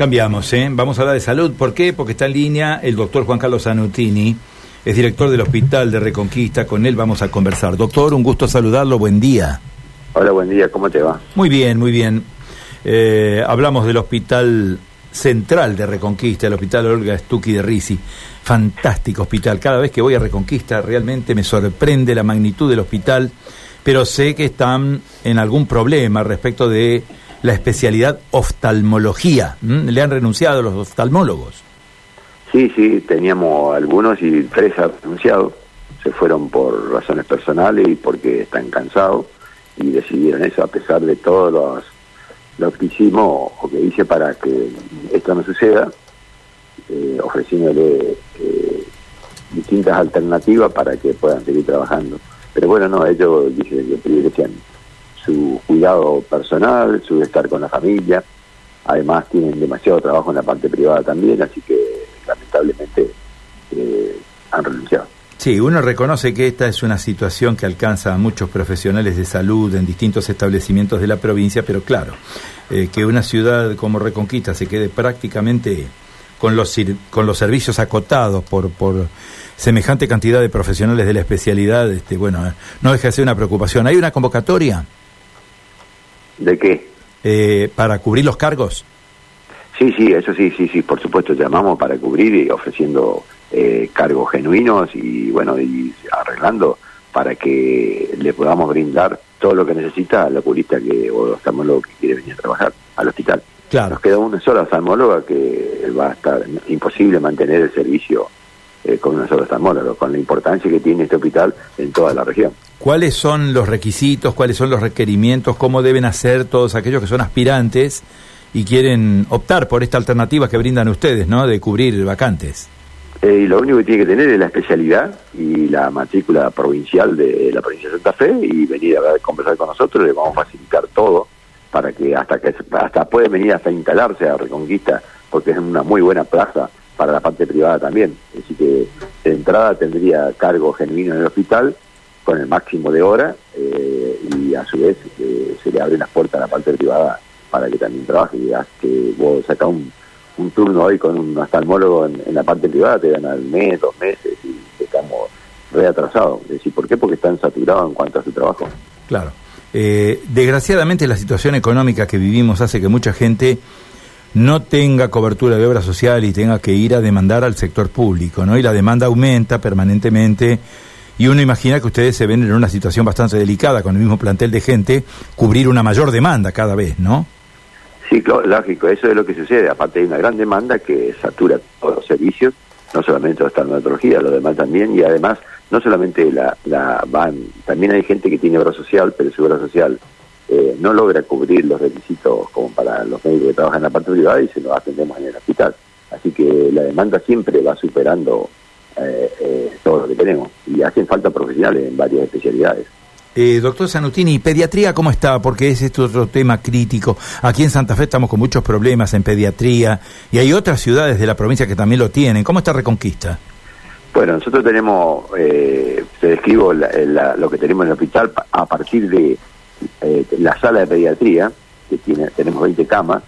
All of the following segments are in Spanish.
Cambiamos, ¿eh? Vamos a hablar de salud. ¿Por qué? Porque está en línea el doctor Juan Carlos Zanutini, es director del Hospital de Reconquista. Con él vamos a conversar. Doctor, un gusto saludarlo. Buen día. Hola, buen día. ¿Cómo te va? Muy bien, muy bien. Eh, hablamos del Hospital Central de Reconquista, el Hospital Olga Stucky de Risi. Fantástico hospital. Cada vez que voy a Reconquista realmente me sorprende la magnitud del hospital, pero sé que están en algún problema respecto de la especialidad oftalmología. ¿Le han renunciado los oftalmólogos? Sí, sí, teníamos algunos y tres han renunciado. Se fueron por razones personales y porque están cansados y decidieron eso a pesar de todos los lo que hicimos o que hice para que esto no suceda, eh, ofreciéndole eh, distintas alternativas para que puedan seguir trabajando. Pero bueno, no, ellos dicen que privilegian su cuidado personal, su estar con la familia. Además tienen demasiado trabajo en la parte privada también, así que lamentablemente eh, han renunciado. Sí, uno reconoce que esta es una situación que alcanza a muchos profesionales de salud en distintos establecimientos de la provincia, pero claro, eh, que una ciudad como Reconquista se quede prácticamente con los, con los servicios acotados por, por semejante cantidad de profesionales de la especialidad, este, bueno, no deja de ser una preocupación. ¿Hay una convocatoria? ¿De qué? Eh, ¿Para cubrir los cargos? Sí, sí, eso sí, sí, sí, por supuesto, llamamos para cubrir y ofreciendo eh, cargos genuinos y bueno, y arreglando para que le podamos brindar todo lo que necesita al oculista que, o oftalmólogo que quiere venir a trabajar al hospital. Claro. Nos queda una sola oftalmóloga que va a estar imposible mantener el servicio eh, con una sola con la importancia que tiene este hospital en toda la región. ¿Cuáles son los requisitos, cuáles son los requerimientos, cómo deben hacer todos aquellos que son aspirantes y quieren optar por esta alternativa que brindan ustedes, ¿no? De cubrir vacantes. Eh, y lo único que tiene que tener es la especialidad y la matrícula provincial de la provincia de Santa Fe y venir a, conversar con nosotros, le vamos a facilitar todo para que hasta que hasta puede venir hasta instalarse a Reconquista porque es una muy buena plaza para la parte privada también. Así que de entrada tendría cargo genuino en el hospital con el máximo de hora eh, y a su vez eh, se le abren las puertas a la parte privada para que también trabaje. Y que vos sacás un, un, turno hoy con un oftalmólogo en, la parte privada, te dan al mes, dos meses y estamos reatrasados. Es decir, ¿por qué? Porque están saturados en cuanto a su trabajo. Claro. Eh, desgraciadamente la situación económica que vivimos hace que mucha gente no tenga cobertura de obra social y tenga que ir a demandar al sector público, ¿no? Y la demanda aumenta permanentemente y uno imagina que ustedes se ven en una situación bastante delicada con el mismo plantel de gente, cubrir una mayor demanda cada vez, ¿no? Sí, lógico, eso es lo que sucede. Aparte hay una gran demanda que satura todos los servicios, no solamente la dermatología, lo demás también, y además no solamente la, la van, también hay gente que tiene obra social, pero su obra social eh, no logra cubrir los requisitos como para los médicos que trabajan en la parte privada y se los atendemos en el hospital. Así que la demanda siempre va superando eh, eh, todo lo que tenemos y hacen falta profesionales en varias especialidades. Eh, doctor Sanutini, ¿pediatría cómo está? Porque ese es otro tema crítico. Aquí en Santa Fe estamos con muchos problemas en pediatría y hay otras ciudades de la provincia que también lo tienen. ¿Cómo está Reconquista? Bueno, nosotros tenemos, eh, te describo lo que tenemos en el hospital a partir de eh, la sala de pediatría, que tiene tenemos 20 camas,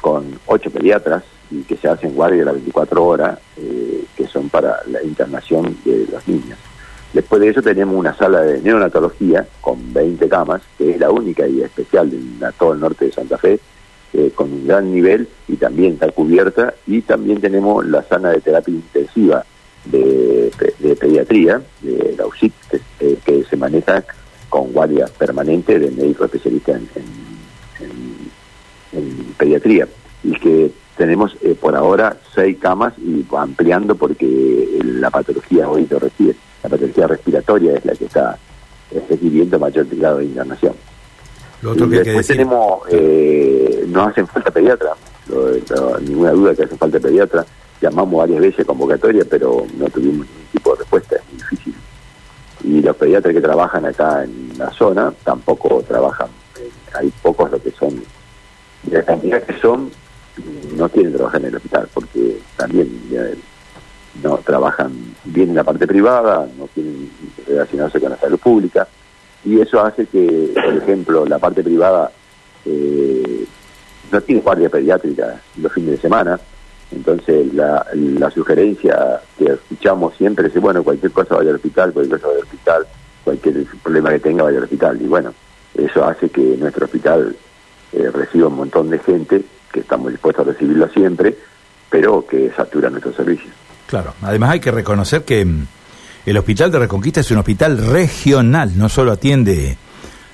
con 8 pediatras y que se hacen guardia las 24 horas, eh, que son para la internación de los niños. Después de eso tenemos una sala de neonatología con 20 camas, que es la única y especial en todo el norte de Santa Fe, eh, con un gran nivel y también está cubierta. Y también tenemos la sala de terapia intensiva de, pediatría, de la UCIT, que, que, se maneja con guardia permanente de médico especialista en, pediatría. Y que tenemos eh, por ahora seis camas y ampliando porque la patología hoy lo requiere la patología respiratoria es la que está requiriendo mayor grado de internación. Lo otro que después tenemos, eh, no hacen falta pediatra, ninguna duda que hace falta pediatra. Llamamos varias veces convocatoria, pero no tuvimos ningún tipo de respuesta, es muy difícil. Y los pediatras que trabajan acá en la zona tampoco trabajan, hay pocos lo que son, de la cantidad que son, no quieren trabajar en el hospital, porque también no trabajan bien en la parte privada, no quieren relacionarse con la salud pública, y eso hace que, por ejemplo, la parte privada eh, no tiene guardia pediátrica los fines de semana, entonces la, la sugerencia que escuchamos siempre es, bueno, cualquier cosa vaya al hospital, cualquier cosa vaya al hospital, cualquier problema que tenga vaya al hospital. Y bueno, eso hace que nuestro hospital eh, reciba un montón de gente, que estamos dispuestos a recibirlo siempre, pero que satura nuestros servicios. Claro, además hay que reconocer que mm, el Hospital de Reconquista es un hospital regional, no solo atiende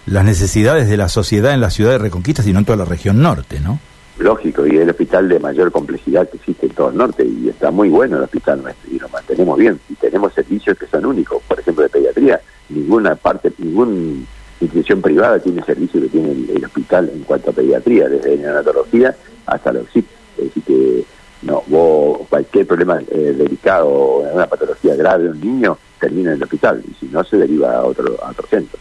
las necesidades de la sociedad en la ciudad de Reconquista, sino en toda la región norte, ¿no? Lógico, y es el hospital de mayor complejidad que existe en todo el norte, y está muy bueno el hospital nuestro, y lo mantenemos bien, y tenemos servicios que son únicos, por ejemplo, de pediatría, ninguna parte, ninguna institución privada tiene servicio que tiene el, hospital en cuanto a pediatría, desde neonatología hasta la OXIP, es decir que no, vos, cualquier problema eh, delicado una patología grave de un niño termina en el hospital, y si no se deriva a otro, a centro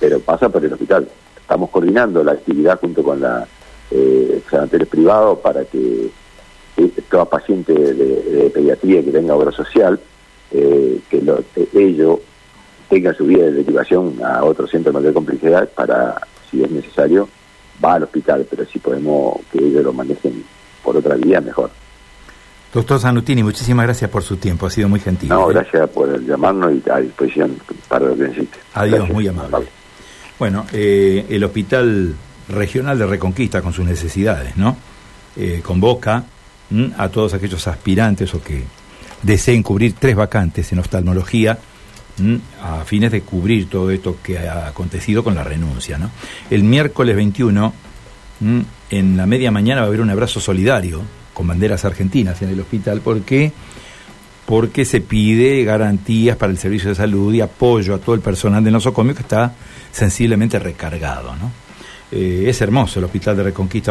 pero pasa por el hospital. Estamos coordinando la actividad junto con la eh, sanatorio privado para que eh, toda paciente de, pediatría que tenga obra social, eh, que lo, eh, tengan su vía de derivación a otro centro de mayor complejidad para, si es necesario, va al hospital, pero si podemos que ellos lo manejen por otra vía, mejor. Doctor Zanutini, muchísimas gracias por su tiempo, ha sido muy gentil. No, gracias por llamarnos y a disposición para lo que necesite. Adiós, muy amable. Bueno, eh, el Hospital Regional de Reconquista con sus necesidades, ¿no? Eh, convoca a todos aquellos aspirantes o que deseen cubrir tres vacantes en oftalmología a fines de cubrir todo esto que ha acontecido con la renuncia, ¿no? El miércoles 21, en la media mañana va a haber un abrazo solidario con banderas argentinas en el hospital porque porque se pide garantías para el servicio de salud y apoyo a todo el personal de nosocomio que está sensiblemente recargado. ¿no? Eh, es hermoso el Hospital de Reconquista.